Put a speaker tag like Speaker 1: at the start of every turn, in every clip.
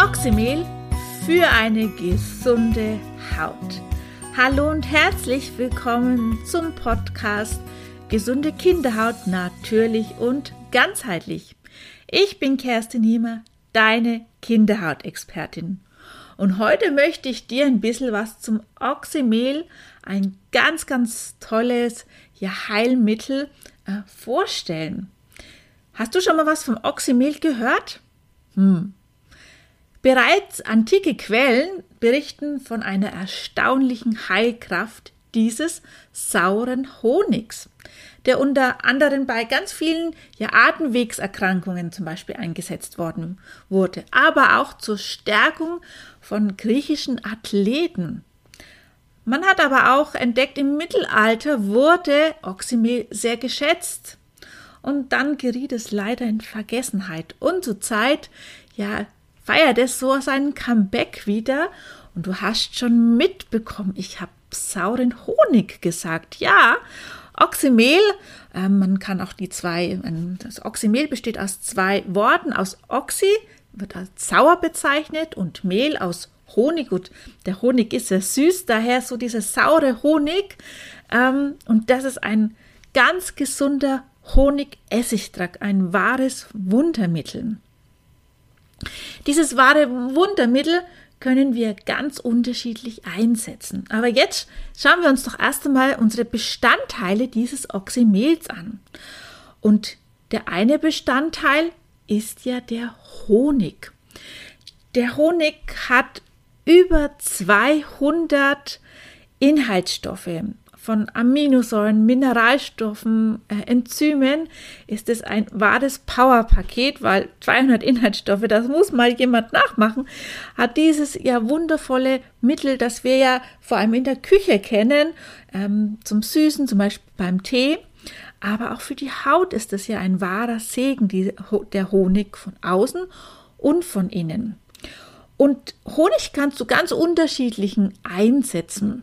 Speaker 1: Oxymehl für eine gesunde Haut. Hallo und herzlich willkommen zum Podcast Gesunde Kinderhaut natürlich und ganzheitlich. Ich bin Kerstin Hiemer, deine Kinderhautexpertin. Und heute möchte ich dir ein bisschen was zum Oxymehl, ein ganz, ganz tolles ja, Heilmittel, äh, vorstellen. Hast du schon mal was vom Oxymehl gehört? Hm. Bereits antike Quellen berichten von einer erstaunlichen Heilkraft dieses sauren Honigs, der unter anderem bei ganz vielen ja, Atemwegserkrankungen zum Beispiel eingesetzt worden wurde, aber auch zur Stärkung von griechischen Athleten. Man hat aber auch entdeckt, im Mittelalter wurde Oxymel sehr geschätzt. Und dann geriet es leider in Vergessenheit. Und zur Zeit, ja, feiert es so seinen Comeback wieder. Und du hast schon mitbekommen, ich habe sauren Honig gesagt. Ja, Oxymel, äh, man kann auch die zwei, äh, das Oxymel besteht aus zwei Worten, aus Oxy, wird als sauer bezeichnet, und Mehl aus Honig. Und der Honig ist sehr süß, daher so dieser saure Honig. Ähm, und das ist ein ganz gesunder Honig-Essigdrack, ein wahres Wundermittel. Dieses wahre Wundermittel können wir ganz unterschiedlich einsetzen. Aber jetzt schauen wir uns doch erst einmal unsere Bestandteile dieses Oxymels an. Und der eine Bestandteil ist ja der Honig. Der Honig hat über 200 Inhaltsstoffe von Aminosäuren, Mineralstoffen, äh, Enzymen ist es ein wahres Powerpaket, weil 200 Inhaltsstoffe, das muss mal jemand nachmachen, hat dieses ja wundervolle Mittel, das wir ja vor allem in der Küche kennen, ähm, zum Süßen, zum Beispiel beim Tee. Aber auch für die Haut ist es ja ein wahrer Segen, die, der Honig von außen und von innen. Und Honig kannst du ganz unterschiedlichen einsetzen.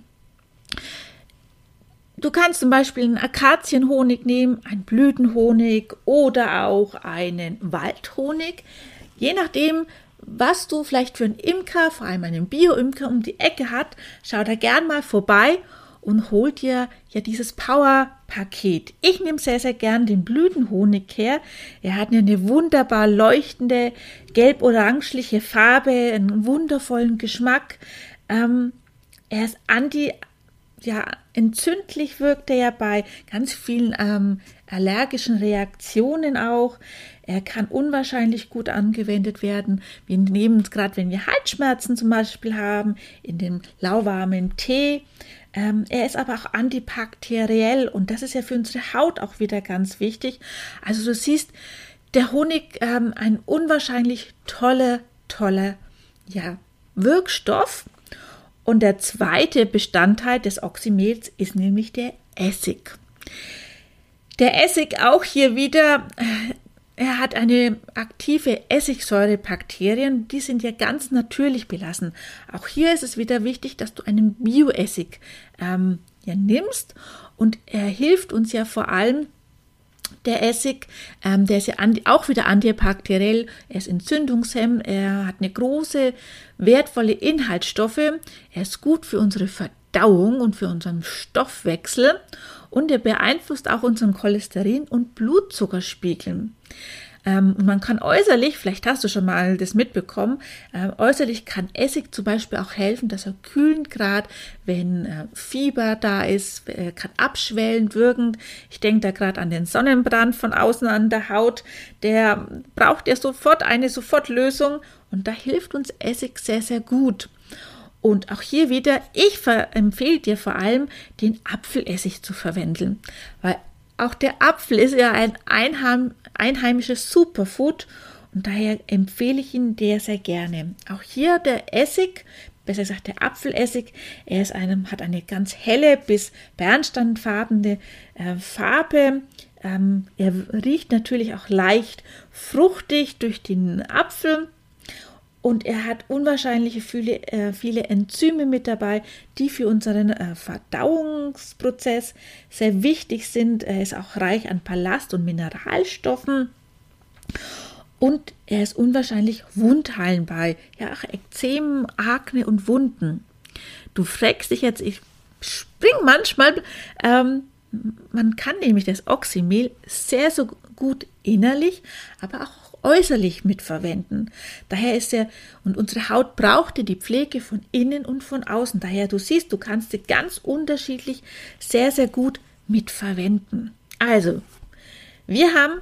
Speaker 1: Du kannst zum Beispiel einen Akazienhonig nehmen, einen Blütenhonig oder auch einen Waldhonig. Je nachdem, was du vielleicht für einen Imker, vor allem einen Bio-Imker um die Ecke hat, schau da gern mal vorbei und hol dir ja dieses Power-Paket. Ich nehme sehr, sehr gern den Blütenhonig her. Er hat eine wunderbar leuchtende, gelb-orangeliche Farbe, einen wundervollen Geschmack. Ähm, er ist anti ja, entzündlich wirkt er ja bei ganz vielen ähm, allergischen Reaktionen auch. Er kann unwahrscheinlich gut angewendet werden. Wir nehmen es gerade, wenn wir Halsschmerzen zum Beispiel haben, in den lauwarmen Tee. Ähm, er ist aber auch antibakteriell und das ist ja für unsere Haut auch wieder ganz wichtig. Also du siehst, der Honig ähm, ein unwahrscheinlich toller, toller ja, Wirkstoff und der zweite Bestandteil des Oxymels ist nämlich der Essig. Der Essig auch hier wieder, äh, er hat eine aktive Essigsäurebakterien, die sind ja ganz natürlich belassen. Auch hier ist es wieder wichtig, dass du einen Bioessig ähm, ja, nimmst und er hilft uns ja vor allem der Essig, ähm, der ist ja auch wieder antibakteriell, er ist entzündungshemmend, er hat eine große, wertvolle Inhaltsstoffe, er ist gut für unsere Verdauung und für unseren Stoffwechsel. Und er beeinflusst auch unseren Cholesterin- und Blutzuckerspiegel. Ähm, und man kann äußerlich, vielleicht hast du schon mal das mitbekommen, äh, äußerlich kann Essig zum Beispiel auch helfen, dass er kühlend gerade, wenn äh, Fieber da ist, äh, kann abschwellend wirken. Ich denke da gerade an den Sonnenbrand von außen an der Haut. Der braucht ja sofort eine Sofortlösung und da hilft uns Essig sehr, sehr gut. Und auch hier wieder, ich empfehle dir vor allem, den Apfelessig zu verwenden, weil auch der Apfel ist ja ein Einheim, einheimisches Superfood und daher empfehle ich ihn dir sehr gerne. Auch hier der Essig, besser gesagt der Apfelessig, er ist einem, hat eine ganz helle bis bernsteinfarbene äh, Farbe. Ähm, er riecht natürlich auch leicht fruchtig durch den Apfel und er hat unwahrscheinliche viele, äh, viele Enzyme mit dabei, die für unseren äh, Verdauungsprozess sehr wichtig sind. Er ist auch reich an Ballast- und Mineralstoffen. und er ist unwahrscheinlich wundheilbar. Ja, auch Ekzemen, Akne und Wunden. Du fragst dich jetzt, ich spring manchmal, ähm, man kann nämlich das Oxymel sehr, so gut innerlich, aber auch äußerlich mitverwenden. Daher ist er, und unsere Haut brauchte die Pflege von innen und von außen. Daher, du siehst, du kannst sie ganz unterschiedlich sehr, sehr gut mitverwenden. Also, wir haben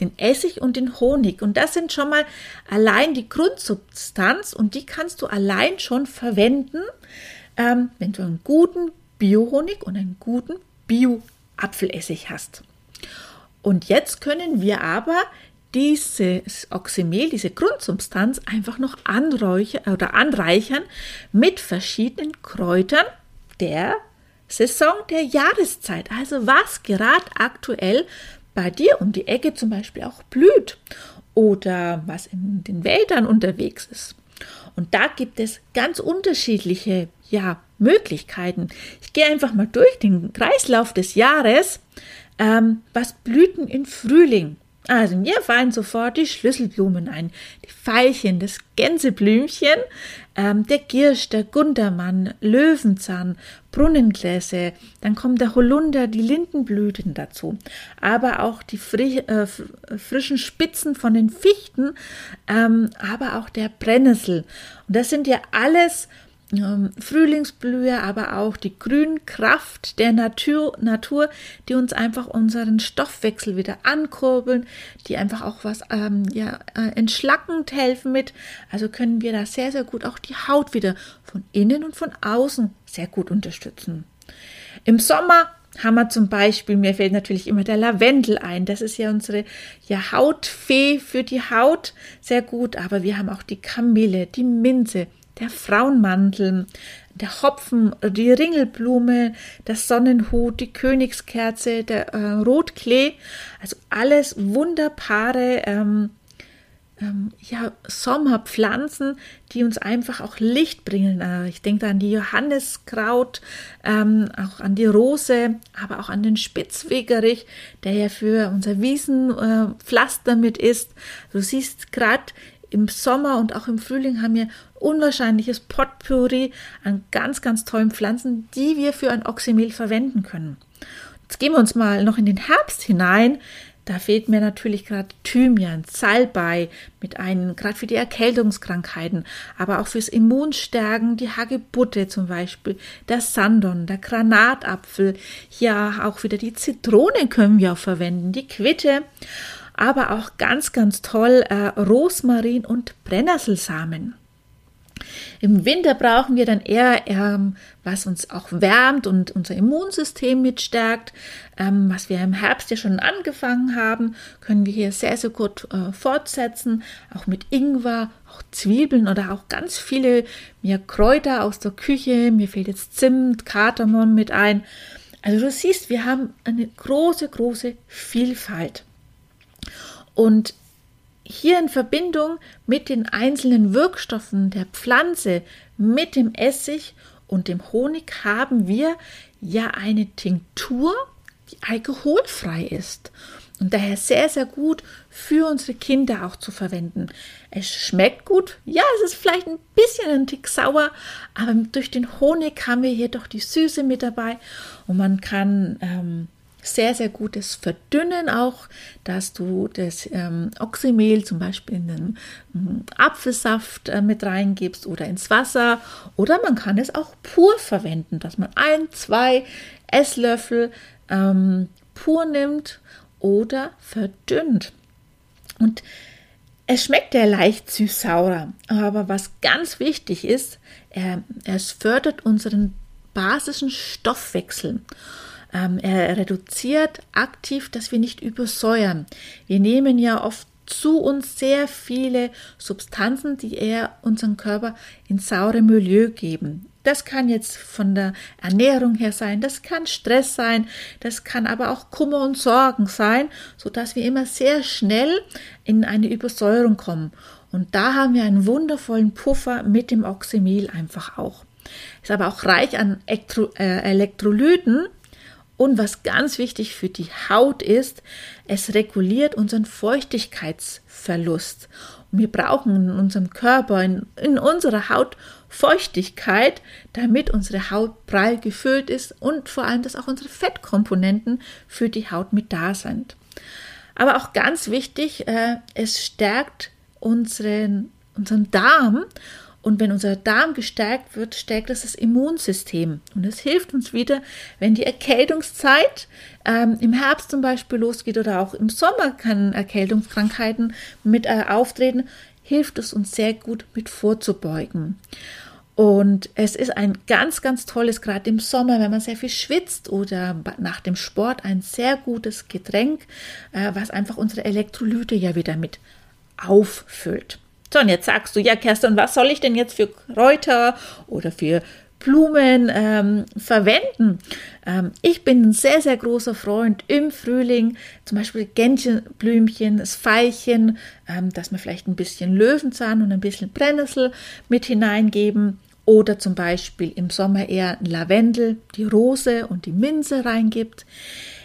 Speaker 1: den Essig und den Honig. Und das sind schon mal allein die Grundsubstanz und die kannst du allein schon verwenden, ähm, wenn du einen guten Bio-Honig und einen guten Bio-Apfelessig hast. Und jetzt können wir aber dieses Oxymel, diese Grundsubstanz einfach noch anräuchern oder anreichern mit verschiedenen Kräutern der Saison der Jahreszeit. Also was gerade aktuell bei dir um die Ecke zum Beispiel auch blüht oder was in den Wäldern unterwegs ist. Und da gibt es ganz unterschiedliche ja, Möglichkeiten. Ich gehe einfach mal durch den Kreislauf des Jahres. Ähm, was blühten im Frühling? Also mir fallen sofort die Schlüsselblumen ein, die Veilchen, das Gänseblümchen, ähm, der Girsch, der Gundermann, Löwenzahn, Brunnengläse, dann kommt der Holunder, die Lindenblüten dazu, aber auch die fri äh, frischen Spitzen von den Fichten, ähm, aber auch der Brennnessel. Und das sind ja alles Frühlingsblühe, aber auch die Grünkraft der Natur, Natur, die uns einfach unseren Stoffwechsel wieder ankurbeln, die einfach auch was ähm, ja, äh, entschlackend helfen mit. Also können wir da sehr, sehr gut auch die Haut wieder von innen und von außen sehr gut unterstützen. Im Sommer haben wir zum Beispiel, mir fällt natürlich immer der Lavendel ein. Das ist ja unsere ja, Hautfee für die Haut. Sehr gut. Aber wir haben auch die Kamille, die Minze, der Frauenmantel, der Hopfen, die Ringelblume, der Sonnenhut, die Königskerze, der äh, Rotklee, also alles wunderbare ähm, ähm, ja, Sommerpflanzen, die uns einfach auch Licht bringen. Äh, ich denke an die Johanniskraut, ähm, auch an die Rose, aber auch an den Spitzwegerich, der ja für unser Wiesenpflaster äh, mit ist. Du siehst gerade im Sommer und auch im Frühling haben wir unwahrscheinliches Potpourri an ganz, ganz tollen Pflanzen, die wir für ein Oxymel verwenden können. Jetzt gehen wir uns mal noch in den Herbst hinein. Da fehlt mir natürlich gerade Thymian, Salbei mit einem, gerade für die Erkältungskrankheiten, aber auch fürs Immunstärken, die Hagebutte zum Beispiel, der Sandon, der Granatapfel, ja auch wieder die Zitrone können wir auch verwenden, die Quitte aber auch ganz, ganz toll äh, Rosmarin und Brennnesselsamen. Im Winter brauchen wir dann eher, ähm, was uns auch wärmt und unser Immunsystem mitstärkt. Ähm, was wir im Herbst ja schon angefangen haben, können wir hier sehr, sehr gut äh, fortsetzen. Auch mit Ingwer, auch Zwiebeln oder auch ganz viele mehr Kräuter aus der Küche. Mir fehlt jetzt Zimt, Kardamom mit ein. Also du siehst, wir haben eine große, große Vielfalt. Und hier in Verbindung mit den einzelnen Wirkstoffen der Pflanze, mit dem Essig und dem Honig haben wir ja eine Tinktur, die alkoholfrei ist und daher sehr, sehr gut für unsere Kinder auch zu verwenden. Es schmeckt gut, ja, es ist vielleicht ein bisschen ein Tick sauer, aber durch den Honig haben wir hier doch die Süße mit dabei und man kann ähm, sehr, sehr gutes Verdünnen auch, dass du das ähm, Oxymehl zum Beispiel in den ähm, Apfelsaft äh, mit reingibst oder ins Wasser oder man kann es auch pur verwenden, dass man ein, zwei Esslöffel ähm, pur nimmt oder verdünnt. Und es schmeckt ja leicht süß-sauer, aber was ganz wichtig ist, er, es fördert unseren basischen Stoffwechsel. Ähm, er reduziert aktiv, dass wir nicht übersäuern. Wir nehmen ja oft zu uns sehr viele Substanzen, die eher unseren Körper ins saure Milieu geben. Das kann jetzt von der Ernährung her sein, das kann Stress sein, das kann aber auch Kummer und Sorgen sein, so dass wir immer sehr schnell in eine Übersäuerung kommen. Und da haben wir einen wundervollen Puffer mit dem Oxymel einfach auch. Ist aber auch reich an Elektro äh, Elektrolyten, Und was ganz wichtig für die Haut ist, es reguliert unseren Feuchtigkeitsverlust. Und wir brauchen in unserem Körper, in, in unserer Haut Feuchtigkeit, damit unsere Haut prall gefüllt ist und vor allem, dass auch unsere Fettkomponenten für die Haut mit da sind. Aber auch ganz wichtig, äh, es stärkt unseren, unseren Darm und wenn unser Darm gestärkt wird, stärkt es das Immunsystem. Und es hilft uns wieder, wenn die Erkältungszeit ähm, im Herbst zum Beispiel losgeht oder auch im Sommer kann Erkältungskrankheiten mit äh, auftreten, hilft es uns sehr gut mit vorzubeugen. Und es ist ein ganz, ganz tolles, gerade im Sommer, wenn man sehr viel schwitzt oder nach dem Sport, ein sehr gutes Getränk, äh, was einfach unsere Elektrolyte ja wieder mit auffüllt. So, und jetzt sagst du, ja, Kerstin, was soll ich denn jetzt für Kräuter oder für Blumen ähm, verwenden. Ähm, ich bin ein sehr, sehr großer Freund im Frühling, zum Beispiel Gänchenblümchen, das Veilchen, ähm, dass wir vielleicht ein bisschen Löwenzahn und ein bisschen Brennnessel mit hineingeben. Oder zum Beispiel im Sommer eher Lavendel, die Rose und die Minze reingibt.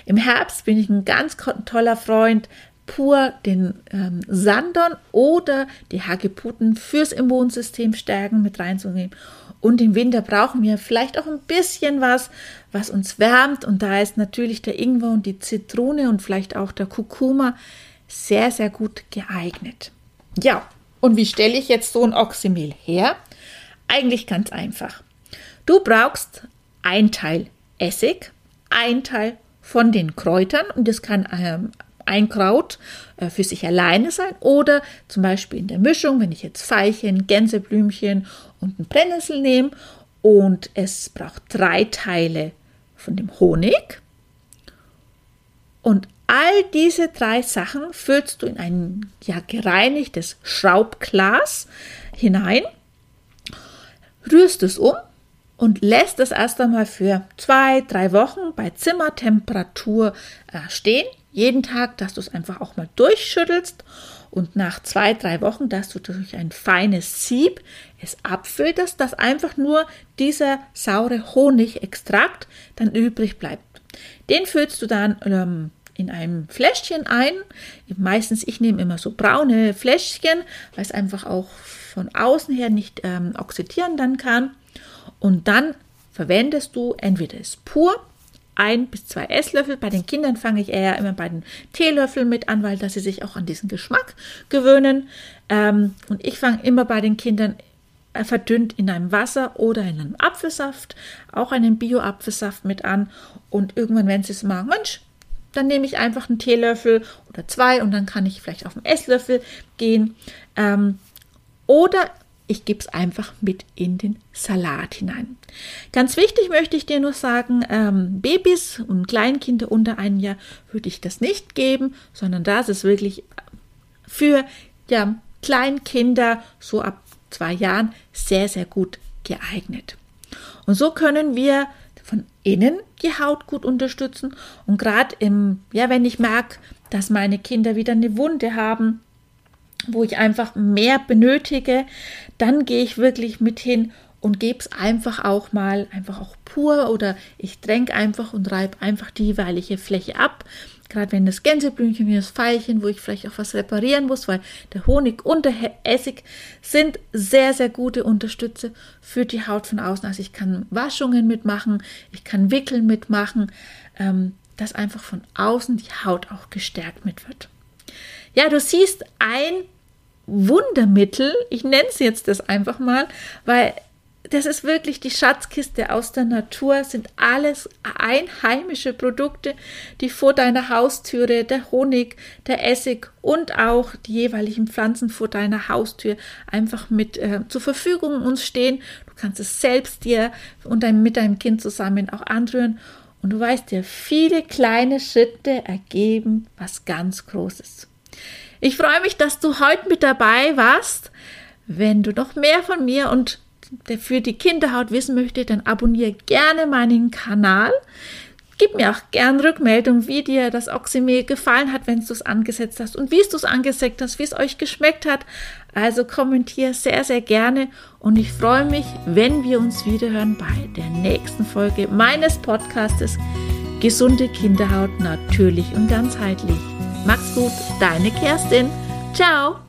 Speaker 1: Im Herbst bin ich ein ganz toller Freund pur den ähm, Sandern oder die Hagebutten fürs Immunsystem stärken mit reinzunehmen. Und im Winter brauchen wir vielleicht auch ein bisschen was, was uns wärmt. Und da ist natürlich der Ingwer und die Zitrone und vielleicht auch der Kurkuma sehr, sehr gut geeignet. Ja, und wie stelle ich jetzt so ein Oxymel her? Eigentlich ganz einfach. Du brauchst ein Teil Essig, ein Teil von den Kräutern und das kann ähm, ein Kraut äh, für sich alleine sein oder zum Beispiel in der Mischung, wenn ich jetzt Veilchen, Gänseblümchen und einen Brennnessel nehme und es braucht drei Teile von dem Honig. Und all diese drei Sachen füllst du in ein ja gereinigtes Schraubglas hinein, rührst es um und lässt es erst einmal für zwei, drei Wochen bei Zimmertemperatur äh, stehen jeden Tag, dass du es einfach auch mal durchschüttelst und nach zwei, drei Wochen, dass du durch ein feines Sieb es abfilterst, dass einfach nur dieser saure Honigextrakt dann übrig bleibt. Den füllst du dann ähm, in einem Fläschchen ein. Meistens, ich nehme immer so braune Fläschchen, weil es einfach auch von außen her nicht ähm, oxidieren dann kann. Und dann verwendest du entweder es pur ein bis zwei Esslöffel. Bei den Kindern fange ich eher immer bei den Teelöffeln mit an, weil dass sie sich auch an diesen Geschmack gewöhnen. Ähm, und ich fange immer bei den Kindern äh, verdünnt in einem Wasser oder in einem Apfelsaft, auch einen Bio-Apfelsaft mit an. Und irgendwann, wenn sie es machen, Mensch, dann nehme ich einfach einen Teelöffel oder zwei und dann kann ich vielleicht auf einen Esslöffel gehen. Ähm, oder ich gebe es einfach mit in den Salat hinein. Ganz wichtig möchte ich dir nur sagen, ähm, Babys und Kleinkinder unter einem Jahr würde ich das nicht geben, sondern das ist wirklich für ja, Kleinkinder so ab zwei Jahren sehr, sehr gut geeignet. Und so können wir von innen die Haut gut unterstützen und gerade im, ja, wenn ich merke, dass meine Kinder wieder eine Wunde haben, wo ich einfach mehr benötige, dann gehe ich wirklich mit hin und gebe es einfach auch mal, einfach auch pur oder ich tränke einfach und reibe einfach die jeweilige Fläche ab. Gerade wenn das Gänseblümchen das Pfeilchen, wo ich vielleicht auch was reparieren muss, weil der Honig und der Essig sind sehr, sehr gute Unterstützer für die Haut von außen. Also ich kann Waschungen mitmachen, ich kann Wickeln mitmachen, ähm, dass einfach von außen die Haut auch gestärkt mit wird. Ja, du siehst ein Wundermittel, ich nenne es jetzt das einfach mal, weil das ist wirklich die Schatzkiste aus der Natur, sind alles einheimische Produkte, die vor deiner Haustüre, der Honig, der Essig und auch die jeweiligen Pflanzen vor deiner Haustür einfach mit äh, zur Verfügung uns stehen. Du kannst es selbst dir und dein, mit deinem Kind zusammen auch anrühren und du weißt dir, viele kleine Schritte ergeben was ganz Großes. Ich freue mich, dass du heute mit dabei warst. Wenn du noch mehr von mir und für die Kinderhaut wissen möchtest, dann abonniere gerne meinen Kanal. Gib mir auch gern Rückmeldung, wie dir das Oxymel gefallen hat, wenn du es angesetzt hast und wie du es angesetzt hast, wie es euch geschmeckt hat. Also kommentiere sehr, sehr gerne und ich freue mich, wenn wir uns wieder hören bei der nächsten Folge meines Podcastes Gesunde Kinderhaut natürlich und ganzheitlich. Mach's gut, deine Kerstin. Ciao.